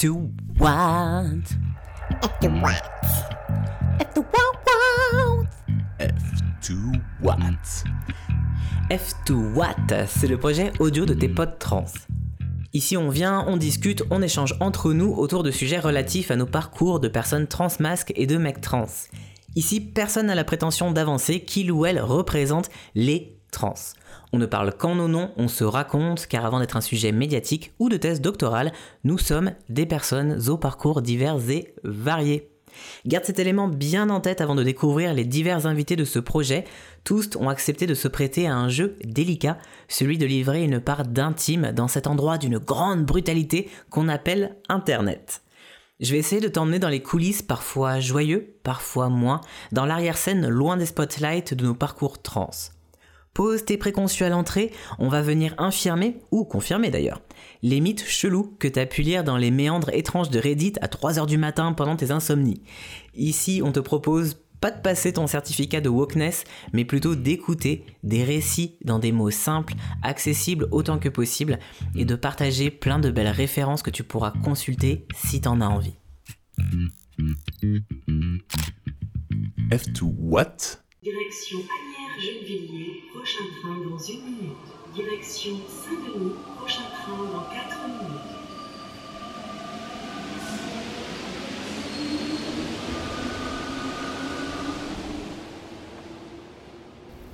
to what? F to what? F to what? F to what? F to what? C'est le projet audio de tes potes trans. Ici, on vient, on discute, on échange entre nous autour de sujets relatifs à nos parcours de personnes transmasques et de mecs trans. Ici, personne n'a la prétention d'avancer qu'il ou elle représente les trans. On ne parle qu'en nos noms, on se raconte, car avant d'être un sujet médiatique ou de thèse doctorale, nous sommes des personnes aux parcours divers et variés. Garde cet élément bien en tête avant de découvrir les divers invités de ce projet. Tous ont accepté de se prêter à un jeu délicat, celui de livrer une part d'intime dans cet endroit d'une grande brutalité qu'on appelle Internet. Je vais essayer de t'emmener dans les coulisses parfois joyeux, parfois moins, dans l'arrière-scène loin des spotlights de nos parcours trans. Pose tes préconçus à l'entrée, on va venir infirmer, ou confirmer d'ailleurs, les mythes chelous que t'as pu lire dans les méandres étranges de Reddit à 3h du matin pendant tes insomnies. Ici, on te propose pas de passer ton certificat de wokeness, mais plutôt d'écouter des récits dans des mots simples, accessibles autant que possible, et de partager plein de belles références que tu pourras consulter si t'en as envie. F to what? Direction Agnières-Gennevilliers, prochain train dans une minute. Direction Saint-Denis, prochain train dans 4 minutes.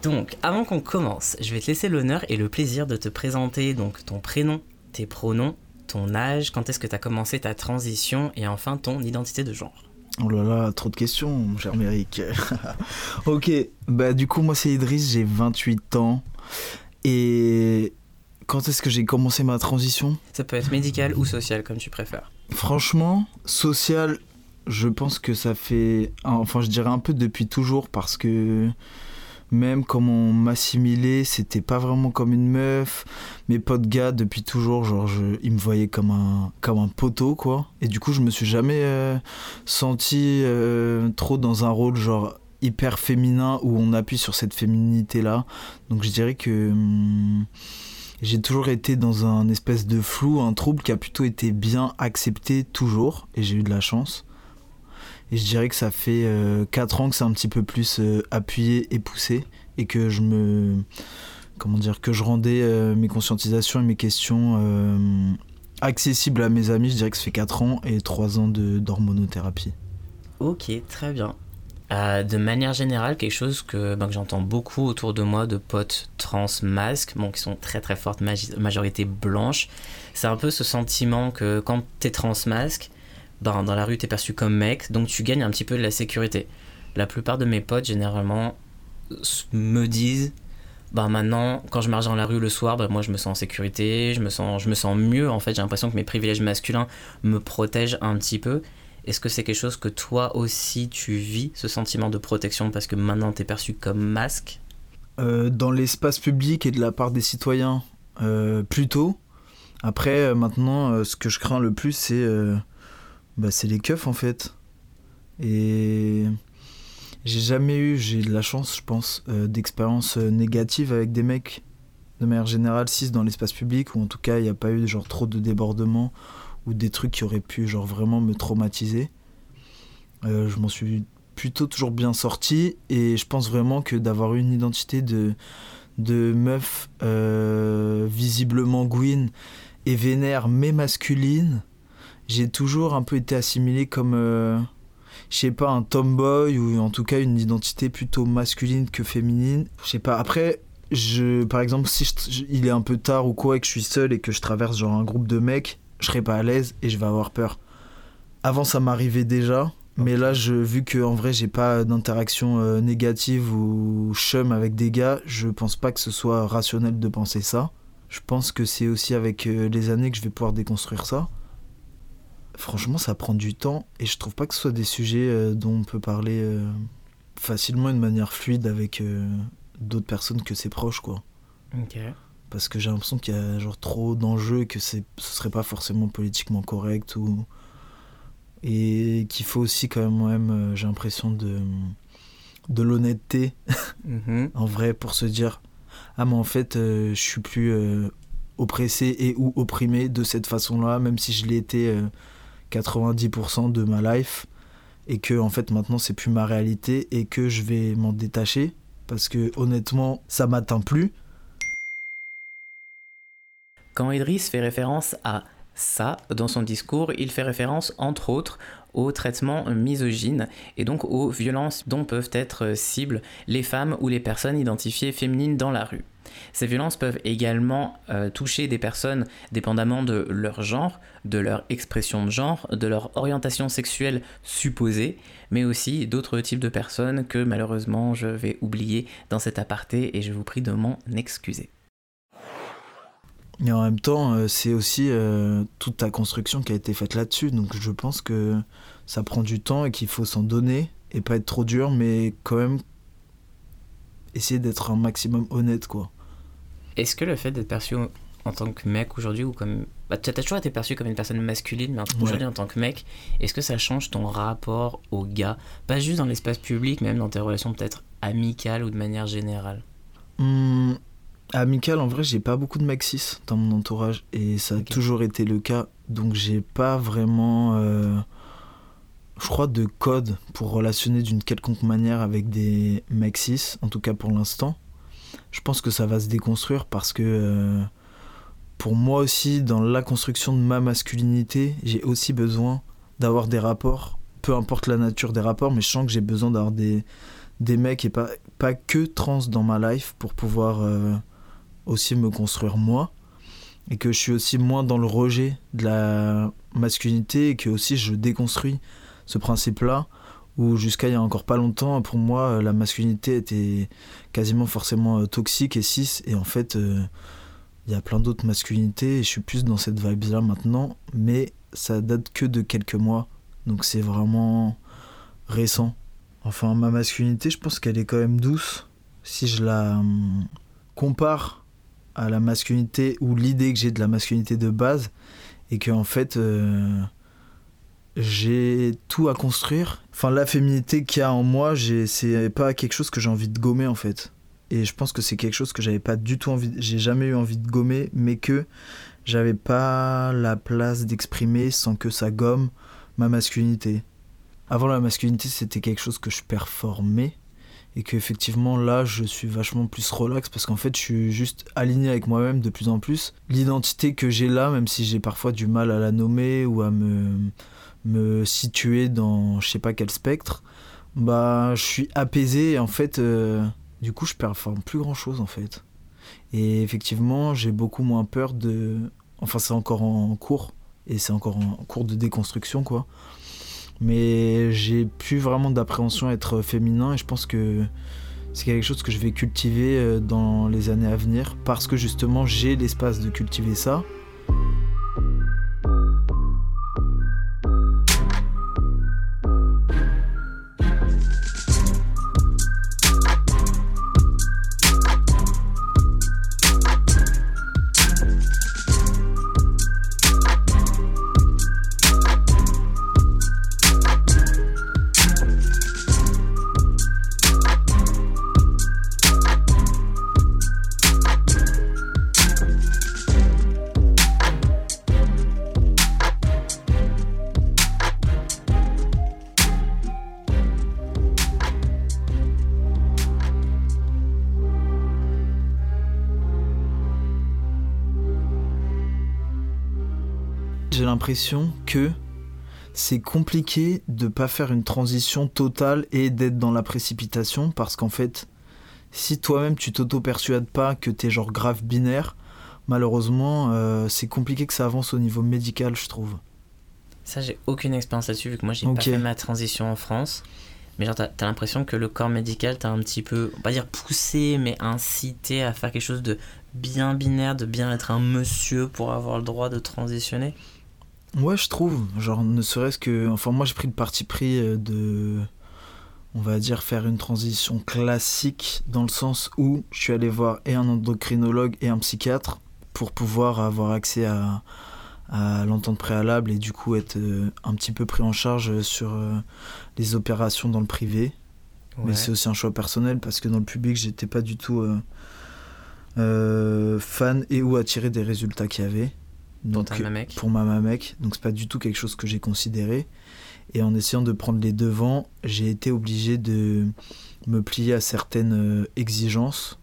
Donc, avant qu'on commence, je vais te laisser l'honneur et le plaisir de te présenter donc ton prénom, tes pronoms, ton âge, quand est-ce que tu as commencé ta transition et enfin ton identité de genre. Oh là là, trop de questions, mon cher Méric. ok, bah du coup, moi c'est Idriss, j'ai 28 ans. Et quand est-ce que j'ai commencé ma transition? Ça peut être médical ou social, comme tu préfères. Franchement, social, je pense que ça fait. Enfin, je dirais un peu depuis toujours parce que même comme on m'assimilait, c'était pas vraiment comme une meuf. Mes potes gars, depuis toujours, genre, ils me voyaient comme un, comme un poteau, quoi. Et du coup, je me suis jamais euh, senti euh, trop dans un rôle, genre, hyper féminin où on appuie sur cette féminité-là. Donc, je dirais que. hum, j'ai toujours été dans un espèce de flou, un trouble qui a plutôt été bien accepté toujours, et j'ai eu de la chance. Et je dirais que ça fait 4 ans que c'est un petit peu plus euh, appuyé et poussé, et que je me. Comment dire Que je rendais euh, mes conscientisations et mes questions euh, accessibles à mes amis. Je dirais que ça fait 4 ans et 3 ans d'hormonothérapie. Ok, très bien. Euh, de manière générale, quelque chose que, ben, que j'entends beaucoup autour de moi de potes trans masques, bon, qui sont très très fortes, majorité blanche, c'est un peu ce sentiment que quand t'es trans masque, ben, dans la rue t'es perçu comme mec, donc tu gagnes un petit peu de la sécurité. La plupart de mes potes, généralement, me disent ben maintenant, quand je marche dans la rue le soir, ben moi je me sens en sécurité, je me sens, je me sens mieux en fait, j'ai l'impression que mes privilèges masculins me protègent un petit peu. Est-ce que c'est quelque chose que toi aussi tu vis, ce sentiment de protection, parce que maintenant t'es perçu comme masque? Euh, dans l'espace public et de la part des citoyens, euh, plutôt. Après, euh, maintenant, ce que je crains le plus, c'est bah, c'est les keufs en fait. Et j'ai jamais eu, j'ai de la chance, je pense, euh, d'expériences euh, négatives avec des mecs, de manière générale, cis dans l'espace public, ou en tout cas, il n'y a pas eu genre trop de débordements ou des trucs qui auraient pu genre vraiment me traumatiser. Euh, je m'en suis plutôt toujours bien sorti et je pense vraiment que d'avoir une identité de, de meuf visiblement gouine et vénère mais masculine, j'ai toujours un peu été assimilé comme, euh, je sais pas, un tomboy ou en tout cas une identité plutôt masculine que féminine. Je sais pas, après, je, par exemple, si je- il est un peu tard ou quoi et que je suis seul et que je traverse genre un groupe de mecs, je serais pas à l'aise et je vais avoir peur. Avant, ça m'arrivait déjà. Mais là, je, vu que en vrai, j'ai pas d'interaction euh, négative ou chum avec des gars, je pense pas que ce soit rationnel de penser ça. Je pense que c'est aussi avec euh, les années que je vais pouvoir déconstruire ça. Franchement, ça prend du temps et je trouve pas que ce soit des sujets euh, dont on peut parler euh, facilement et de manière fluide avec euh, d'autres personnes que ses proches, quoi. Ok. Parce que j'ai l'impression qu'il y a genre trop d'enjeux et que c'est, ce serait pas forcément politiquement correct ou et qu'il faut aussi quand même, même j'ai l'impression de de l'honnêteté Mhm. en vrai pour se dire ah mais en fait euh, je suis plus euh, oppressé et ou opprimé de cette façon-là même si je l'ai été euh, 90% de ma life et que en fait maintenant c'est plus ma réalité et que je vais m'en détacher parce que honnêtement ça m'atteint plus. Quand Idriss fait référence à ça dans son discours, il fait référence entre autres au traitement misogyne et donc aux violences dont peuvent être cibles les femmes ou les personnes identifiées féminines dans la rue. Ces violences peuvent également euh, toucher des personnes dépendamment de leur genre, de leur expression de genre, de leur orientation sexuelle supposée, mais aussi d'autres types de personnes que malheureusement je vais oublier dans cet aparté et je vous prie de m'en excuser. Et en même temps, euh, c'est aussi euh, toute ta construction qui a été faite là-dessus. Donc je pense que ça prend du temps et qu'il faut s'en donner et pas être trop dur, mais quand même essayer d'être un maximum honnête, quoi. Est-ce que le fait d'être perçu en tant que mec aujourd'hui ou comme bah, tu as toujours été perçu comme une personne masculine mais aujourd'hui en tant que mec est-ce que ça change ton rapport aux gars? Pas juste dans l'espace public mais même dans tes relations peut-être amicales ou de manière générale. Mmh, amical en vrai j'ai pas beaucoup de mecs cis dans mon entourage et ça a toujours été le cas. Donc j'ai pas vraiment euh, je crois de code pour relationner d'une quelconque manière avec des mecs cis en tout cas pour l'instant je pense que ça va se déconstruire parce que euh, pour moi aussi, dans la construction de ma masculinité, j'ai aussi besoin d'avoir des rapports, peu importe la nature des rapports, mais je sens que j'ai besoin d'avoir des, des mecs et pas, que trans dans ma life pour pouvoir euh, aussi me construire moi. Et que je suis aussi moins dans le rejet de la masculinité et que aussi je déconstruis ce principe-là où jusqu'à il y a encore pas longtemps, pour moi, la masculinité était quasiment forcément euh, toxique et cis. Et en fait, euh, il y a plein d'autres masculinités et je suis plus dans cette vibe-là maintenant. Mais ça date que de quelques mois. Donc c'est vraiment récent. Enfin, ma masculinité, je pense qu'elle est quand même douce. Si je la hum, compare à la masculinité ou l'idée que j'ai de la masculinité de base, et que en fait, euh, j'ai tout à construire. Enfin, la féminité qu'il y a en moi, c'est pas quelque chose que j'ai envie de gommer en fait. Et je pense que c'est quelque chose que j'avais pas du tout envie, j'ai jamais eu envie de gommer, mais que j'avais pas la place d'exprimer sans que ça gomme ma masculinité. Avant la masculinité, c'était quelque chose que je performais et que effectivement là, je suis vachement plus relax parce qu'en fait, je suis juste aligné avec moi-même de plus en plus. L'identité que j'ai là, même si j'ai parfois du mal à la nommer ou à me me situer dans je sais pas quel spectre, bah je suis apaisé et en fait euh, du coup je performe plus grand chose en fait. Et effectivement j'ai beaucoup moins peur de... Enfin c'est encore en cours et c'est encore en cours de déconstruction quoi. Mais j'ai plus vraiment d'appréhension à être féminin et je pense que c'est quelque chose que je vais cultiver euh, dans les années à venir parce que justement j'ai l'espace de cultiver ça l'impression que c'est compliqué de pas faire une transition totale et d'être dans la précipitation parce qu'en fait, si toi-même tu t'auto-persuades pas que t'es genre grave binaire, malheureusement, euh, c'est compliqué que ça avance au niveau médical, je trouve. Ça, j'ai aucune expérience là-dessus vu que moi j'ai pas fait ma transition en France. Mais genre, t'as as, l'impression que le corps médical t'a un petit peu, on va pas dire poussé, mais incité à faire quelque chose de bien binaire, de bien être un monsieur pour avoir le droit de transitionner Ouais, je trouve. Genre, ne serait-ce que. Enfin, moi, j'ai pris le parti pris euh, de. On va dire faire une transition classique dans le sens où je suis allé voir et un endocrinologue et un psychiatre pour pouvoir avoir accès à, à l'entente préalable et du coup être euh, un petit peu pris en charge sur euh, les opérations dans le privé. Mais c'est aussi un choix personnel parce que dans le public, j'étais pas du tout fan et ou attiré des résultats qu'il y avait. Pour Donc, mamec. pour ma mamec. Donc c'est pas du tout quelque chose que j'ai considéré. Et en essayant de prendre les devants, j'ai été obligé de me plier à certaines euh, exigences.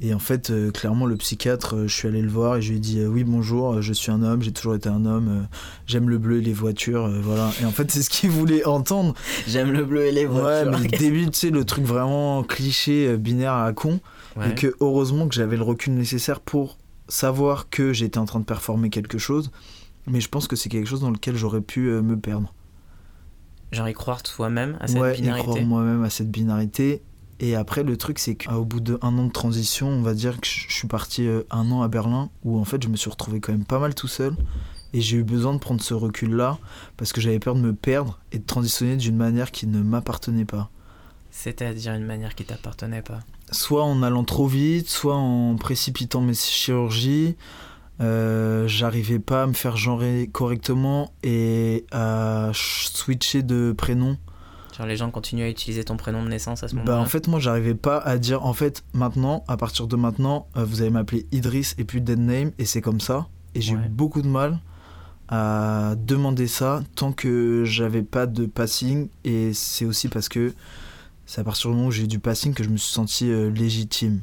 Et en fait, euh, clairement, le psychiatre, euh, je suis allé le voir et je lui ai dit euh, Oui, bonjour, je suis un homme, j'ai toujours été un homme, j'aime le bleu et les voitures, voilà. Et en fait, c'est ce qu'il voulait entendre. J'aime le bleu et les Ouais, voitures. mais le début, tu sais, le truc vraiment cliché, binaire à con. Ouais. Et que heureusement que j'avais le recul nécessaire pour savoir que j'étais en train de performer quelque chose. Mais je pense que c'est quelque chose dans lequel j'aurais pu euh, me perdre. Genre y croire toi-même à cette ouais, y binarité. croire moi-même à cette binarité. Et après, le truc, c'est qu'au bout d'un an de transition, on va dire que je je suis parti euh, un an à Berlin, où en fait, je me suis retrouvé quand même pas mal tout seul. Et j'ai eu besoin de prendre ce recul-là, parce que j'avais peur de me perdre et de transitionner d'une manière qui ne m'appartenait pas. C'est-à-dire une manière qui t'appartenait pas. Soit en allant trop vite, soit en précipitant mes chirurgies. Euh, J'arrivais pas à me faire genrer correctement et à ch- switcher de prénom. Genre les gens continuent à utiliser ton prénom de naissance à ce moment-là. Bah en fait moi j'arrivais pas à dire en fait maintenant à partir de maintenant euh, vous allez m'appeler Idriss et puis dead name et c'est comme ça et j'ai Ouais. eu beaucoup de mal à demander ça tant que j'avais pas de passing et c'est aussi parce que c'est à partir du moment où j'ai eu du passing que je me suis senti euh, légitime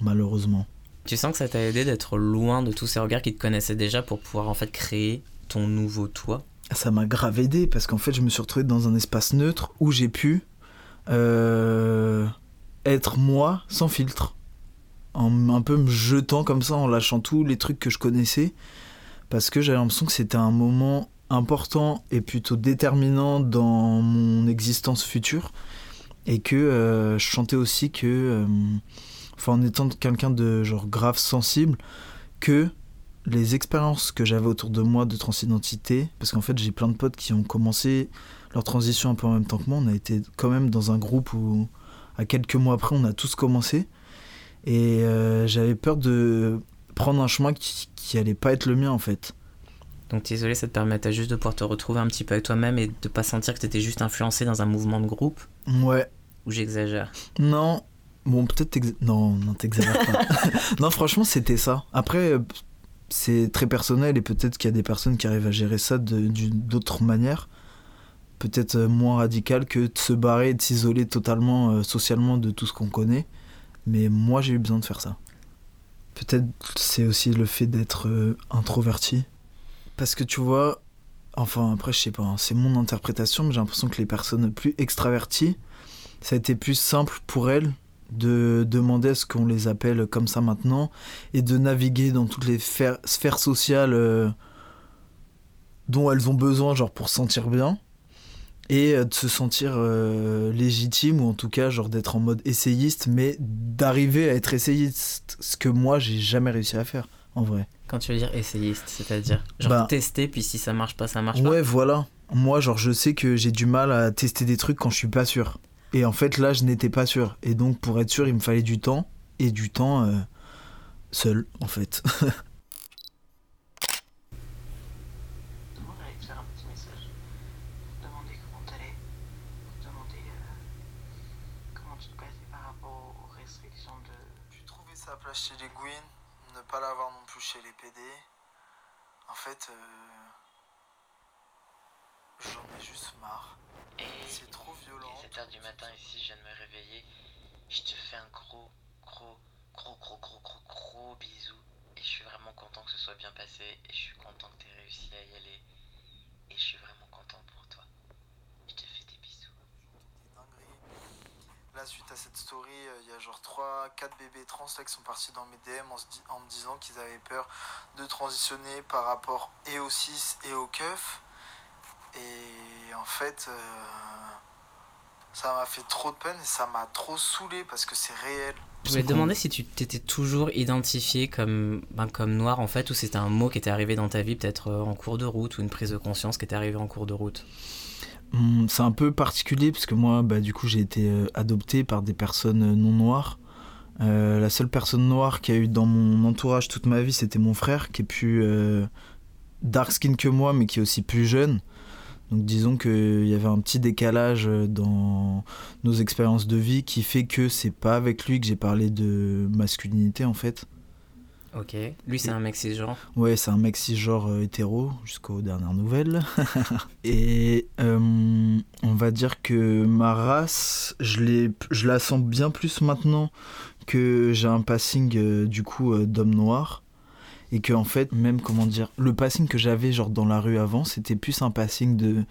malheureusement. Tu sens que ça t'a aidé d'être loin de tous ces regards qui te connaissaient déjà pour pouvoir en fait créer ton nouveau toi? Ça m'a grave aidé parce qu'en fait, je me suis retrouvé dans un espace neutre où j'ai pu euh, être moi sans filtre. En un peu me jetant comme ça, en lâchant tous les trucs que je connaissais. Parce que j'avais l'impression que c'était un moment important et plutôt déterminant dans mon existence future. Et que euh, je chantais aussi que, euh, en étant quelqu'un de genre grave sensible, que les expériences que j'avais autour de moi de transidentité, parce qu'en fait j'ai plein de potes qui ont commencé leur transition un peu en même temps que moi, on a été quand même dans un groupe où à quelques mois après on a tous commencé, et euh, j'avais peur de prendre un chemin qui, qui allait pas être le mien en fait. Donc t'isoler, ça te permettait juste de pouvoir te retrouver un petit peu avec toi-même et de pas sentir que t'étais juste influencé dans un mouvement de groupe. Ouais, Ou j'exagère. non, bon peut-être non, non t'exagères pas. non franchement c'était ça. Après c'est très personnel et peut-être qu'il y a des personnes qui arrivent à gérer ça de- d'une d'autre manière. Peut-être euh, moins radical que de se barrer et de s'isoler totalement euh, socialement de tout ce qu'on connaît. Mais moi j'ai eu besoin de faire ça. Peut-être c'est aussi le fait d'être euh, introverti. Parce que tu vois, enfin après je sais pas, hein, c'est mon interprétation, mais j'ai l'impression que les personnes plus extraverties, ça a été plus simple pour elles de demander à ce qu'on les appelle comme ça maintenant et de naviguer dans toutes les sphères sociales euh, dont elles ont besoin genre pour se sentir bien et euh, de se sentir euh, légitime ou en tout cas genre d'être en mode essayiste mais d'arriver à être essayiste ce que moi j'ai jamais réussi à faire en vrai. Quand tu veux dire essayiste, c'est-à-dire genre Bah. tester, puis si ça marche pas, ça marche ouais voilà. Moi genre je sais que j'ai du mal à tester des trucs quand je suis pas sûr. Et en fait là je n'étais pas sûr. Et donc pour être sûr il me fallait du temps. Et du temps euh, seul en fait Demande à te faire un petit message. Demander comment t'allais. Demander euh, comment tu te passais par rapport aux restrictions de. Puis trouver sa place chez les Gwyn, ne pas l'avoir non plus chez les PD. En fait, euh, j'en ai juste marre. Et C'est trop violent. Est 7h du matin ici, je viens de me réveiller. Je te fais un gros, gros, gros, gros, gros, gros, gros bisou. Et je suis vraiment content que ce soit bien passé. Et je suis content que tu aies réussi à y aller. Et je suis vraiment content pour toi. Je te fais des bisous. Là, suite à cette story, euh, il y a genre 3-4 bébés trans là, qui sont partis dans mes DM en, se di- en me disant qu'ils avaient peur de transitionner par rapport et au cis et au keuf. Et en fait, euh, ça m'a fait trop de peine et ça m'a trop saoulé parce que c'est réel. Je voulais te demander si tu t'étais toujours identifié comme, ben, comme noir en fait, ou c'était un mot qui était arrivé dans ta vie peut-être euh, en cours de route, ou une prise de conscience qui était arrivée en cours de route? Hum, C'est un peu particulier parce que moi, bah, du coup, j'ai été euh, adopté par des personnes euh, non noires. Euh, la seule personne noire qu'il y a eu dans mon entourage toute ma vie, c'était mon frère, qui est plus dark skin que moi, mais qui est aussi plus jeune. Donc disons qu'il y avait un petit décalage dans nos expériences de vie qui fait que c'est pas avec lui que j'ai parlé de masculinité en fait. Ok. Lui, c'est un mec cisgenre. Ouais, c'est un mec cisgenre euh, hétéro, jusqu'aux dernières nouvelles. et euh, on va dire que ma race, je, l'ai- je la sens bien plus maintenant que j'ai un passing euh, du coup euh, d'homme noir. Et que en fait, même comment dire, le passing que j'avais genre dans la rue avant, c'était plus un passing de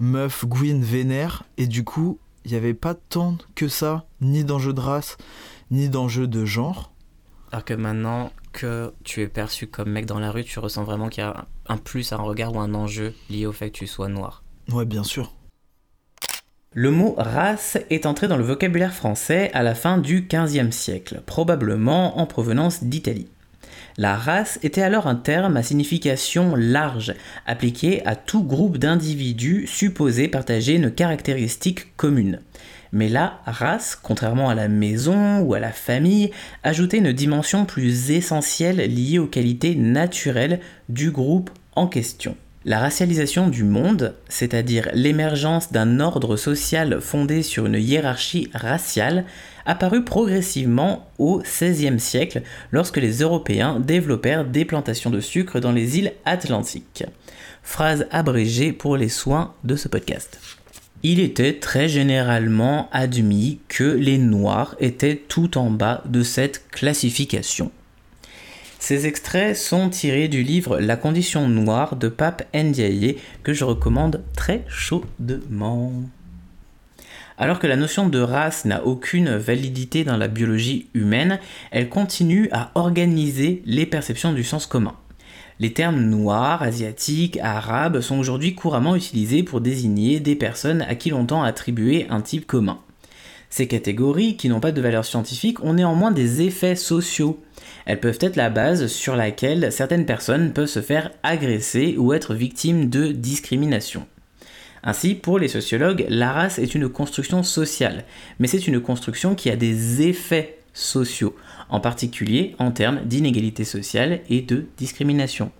meuf, Gwyn, vénère. Et du coup, il n'y avait pas tant que ça, ni d'enjeu de race, ni d'enjeu de genre. Alors que maintenant que tu es perçu comme mec dans la rue, tu ressens vraiment qu'il y a un plus, un regard ou un enjeu lié au fait que tu sois noir. Ouais, bien sûr. Le mot race est entré dans le vocabulaire français à la fin du XVe siècle, probablement en provenance d'Italie. La race était alors un terme à signification large, appliqué à tout groupe d'individus supposés partager une caractéristique commune. Mais la race, contrairement à la maison ou à la famille, ajoutait une dimension plus essentielle liée aux qualités naturelles du groupe en question. La racialisation du monde, c'est-à-dire l'émergence d'un ordre social fondé sur une hiérarchie raciale, apparut progressivement au XVIe siècle lorsque les Européens développèrent des plantations de sucre dans les îles Atlantiques. Phrase abrégée pour les soins de ce podcast. Il était très généralement admis que les Noirs étaient tout en bas de cette classification. Ces extraits sont tirés du livre La condition noire de Pape Ndiaye que je recommande très chaudement. Alors que la notion de race n'a aucune validité dans la biologie humaine, elle continue à organiser les perceptions du sens commun. Les termes noirs, asiatiques, arabes sont aujourd'hui couramment utilisés pour désigner des personnes à qui l'on tend à attribuer un type commun. Ces catégories, qui n'ont pas de valeur scientifique, ont néanmoins des effets sociaux. Elles peuvent être la base sur laquelle certaines personnes peuvent se faire agresser ou être victimes de discrimination. Ainsi, pour les sociologues, la race est une construction sociale, mais c'est une construction qui a des effets sociaux, en particulier en termes d'inégalité sociale et de discrimination.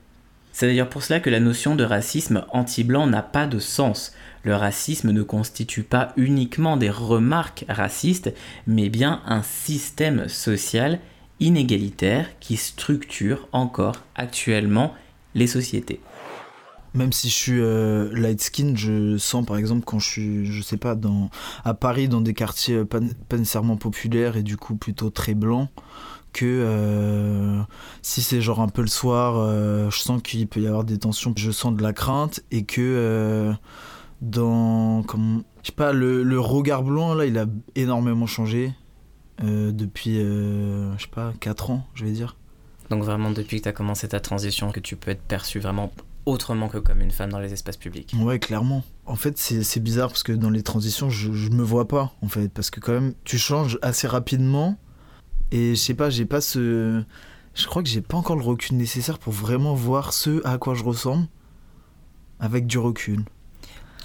C'est d'ailleurs pour cela que la notion de racisme anti-blanc n'a pas de sens. Le racisme ne constitue pas uniquement des remarques racistes, mais bien un système social inégalitaire qui structure encore actuellement les sociétés. Même si je suis euh, light skin, je sens par exemple quand je suis, je sais pas, à Paris, dans des quartiers euh, pas, nécessairement populaires et du coup plutôt très blancs, que euh, si c'est genre un peu le soir, je sens qu'il peut y avoir des tensions, je sens de la crainte et que dans, comme, je sais pas, le, regard blanc là, il a énormément changé depuis, euh, je sais pas, 4 ans, je vais dire. Donc vraiment depuis que tu as commencé ta transition, que tu peux être perçu vraiment autrement que comme une femme dans les espaces publics. Ouais, clairement. En fait, c'est c'est bizarre parce que dans les transitions, je, je me vois pas, en fait. Parce que quand même, tu changes assez rapidement. Et je sais pas, j'ai pas ce. Je crois que j'ai pas encore le recul nécessaire pour vraiment voir ce à quoi je ressemble. Avec du recul.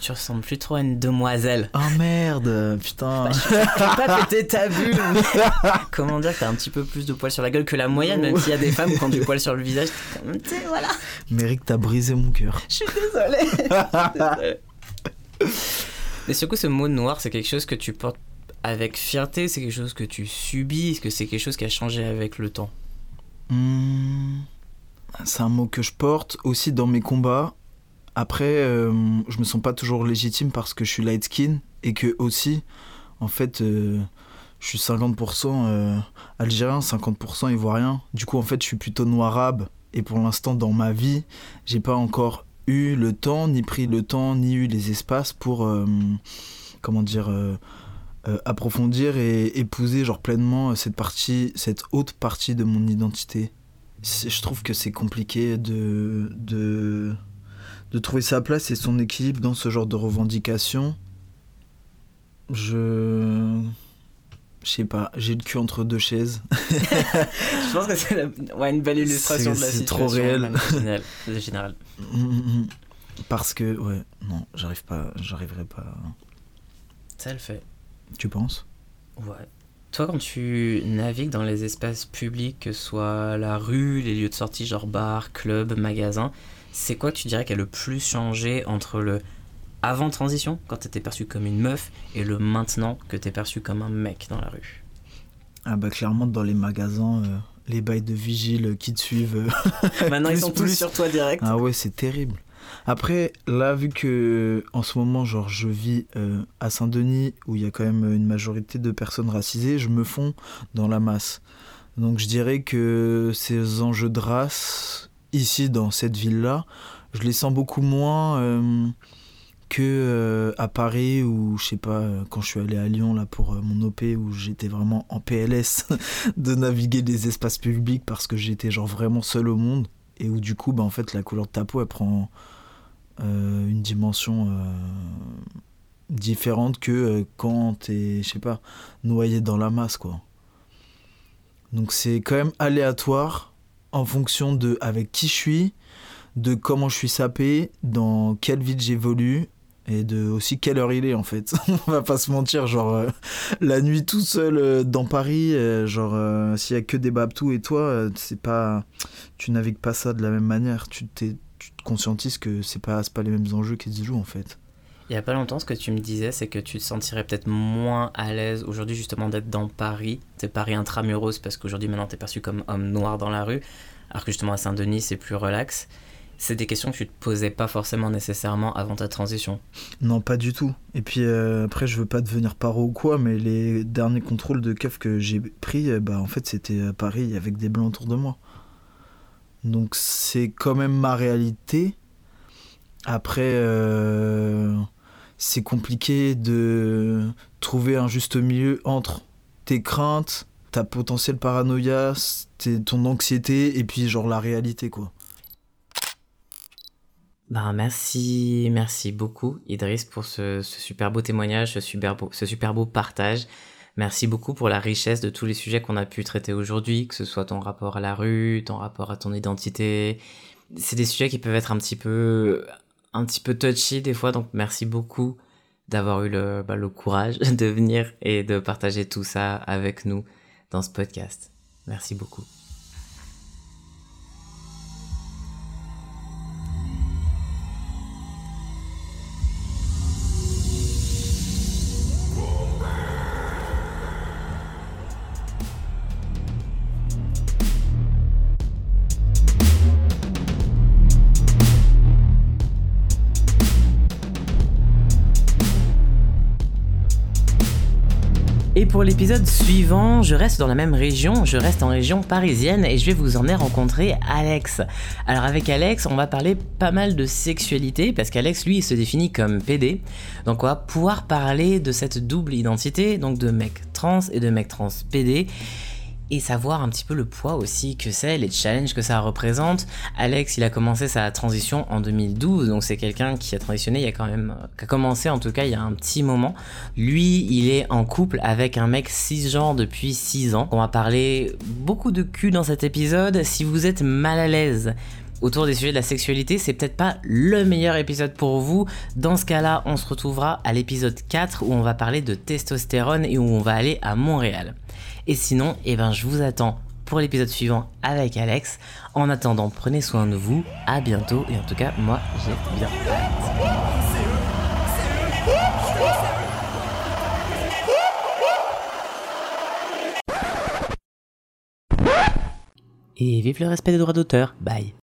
Tu ressembles plus trop à une demoiselle. Ah merde, putain. T'as pas pété ta bulle Comment dire t'as un petit peu plus de poils sur la gueule que la moyenne, même s'il y a des femmes qui ont du poil sur le visage. Tu sais, voilà, Méric, t'as brisé mon cœur. je suis désolée. Mais surtout, ce mot noir, c'est quelque chose que tu portes avec fierté, c'est quelque chose que tu subis, est-ce que c'est quelque chose qui a changé avec le temps? Hmm, C'est un mot que je porte aussi dans mes combats. Après, euh, je me sens pas toujours légitime parce que je suis light skin et que aussi, en fait, euh, je suis 50% euh, algérien, 50% ivoirien. Du coup, en fait, je suis plutôt noir-arabe. Et pour l'instant, dans ma vie, j'ai pas encore eu le temps, ni pris le temps, ni eu les espaces pour, euh, comment dire, approfondir et épouser genre pleinement cette partie, cette haute partie de mon identité. Je trouve que c'est compliqué de, de, de trouver sa place et son équilibre dans ce genre de revendications. Je. Je sais pas, j'ai le cul entre deux chaises. Je pense que c'est la- ouais, une belle illustration C'est- de la c'est situation. trop réel. de général. Parce que, ouais, non, j'arrive pas, j'arriverai pas. Ça le fait. Tu penses? Ouais. Toi, quand tu navigues dans les espaces publics, que ce soit la rue, les lieux de sortie, genre bar, club, magasin, c'est quoi que tu dirais qui a le plus changé entre le avant transition, quand t'étais perçu comme une meuf, et le maintenant que t'es perçu comme un mec dans la rue? Ah bah clairement dans les magasins, euh, Les bails de vigile qui te suivent. Maintenant, ils Plus, sont tous sur toi direct. Ah ouais, c'est terrible. Après, là, vu que en ce moment, genre, je vis euh, à Saint-Denis, où il y a quand même une majorité de personnes racisées, je me fonds dans la masse. Donc, je dirais que ces enjeux de race, ici, dans cette ville-là, je les sens beaucoup moins euh, que euh, à Paris, ou je sais pas, euh, quand je suis allé à Lyon, là, pour mon OP, où j'étais vraiment en PLS de naviguer les espaces publics parce que j'étais, genre, vraiment seul au monde et où du coup bah en fait la couleur de ta peau elle prend une dimension différente que quand t'es je sais pas noyé dans la masse quoi. Donc c'est quand même aléatoire en fonction de avec qui je suis de comment je suis sapé dans quelle ville j'évolue et de aussi quelle heure il est en fait on va pas se mentir genre euh, la nuit tout seul euh, dans Paris euh, genre s'il y a que des babtous et toi c'est pas tu navigues pas ça de la même manière. Tu, tu te conscientises que c'est pas, pas les mêmes enjeux qui se jouent en fait. Il y a pas longtemps, ce que tu me disais, c'est que tu te sentirais peut-être moins à l'aise aujourd'hui justement d'être dans Paris. C'est Paris intramuros parce qu'aujourd'hui maintenant t'es perçu comme homme noir dans la rue, alors que justement à Saint-Denis c'est plus relax. C'est des questions que tu te posais pas forcément nécessairement avant ta transition. Non, pas du tout. Et puis euh, après, je veux pas devenir paro ou quoi, mais les derniers contrôles de keuf que j'ai pris, bah en fait, c'était à Paris avec des blancs autour de moi. Donc c'est quand même ma réalité. Après, euh, c'est compliqué de trouver un juste milieu entre tes craintes, ta potentielle paranoïa, ton anxiété et puis genre la réalité quoi. Ben merci, merci beaucoup Idriss pour ce, ce super beau témoignage, ce super ce super beau partage. Merci beaucoup pour la richesse de tous les sujets qu'on a pu traiter aujourd'hui, que ce soit ton rapport à la rue, ton rapport à ton identité. C'est des sujets qui peuvent être un petit peu, un petit peu touchy des fois, donc merci beaucoup d'avoir eu le, bah, le courage de venir et de partager tout ça avec nous dans ce podcast. Merci beaucoup. Pour l'épisode suivant, je reste dans la même région, je reste en région parisienne et je vais vous emmener rencontrer Alex. Alors avec Alex, on va parler pas mal de sexualité parce qu'Alex lui se définit comme PD. Donc on va pouvoir parler de cette double identité, donc de mec trans et de mec trans PD et savoir un petit peu le poids aussi que c'est, les challenges que ça représente. Alex, il a commencé sa transition en 2012, donc c'est quelqu'un qui a transitionné il y a quand même, qui a commencé en tout cas il y a un petit moment. Lui, il est en couple avec un mec cisgenre depuis 6 ans. On va parler beaucoup de cul dans cet épisode. Si vous êtes mal à l'aise autour des sujets de la sexualité, c'est peut-être pas le meilleur épisode pour vous. Dans ce cas-là, on se retrouvera à l'épisode 4 où on va parler de testostérone et où on va aller à Montréal. Et sinon, eh ben, je vous attends pour l'épisode suivant avec Alex. En attendant, prenez soin de vous. À bientôt. Et en tout cas, moi, j'ai bien. Et vive le respect des droits d'auteur. Bye.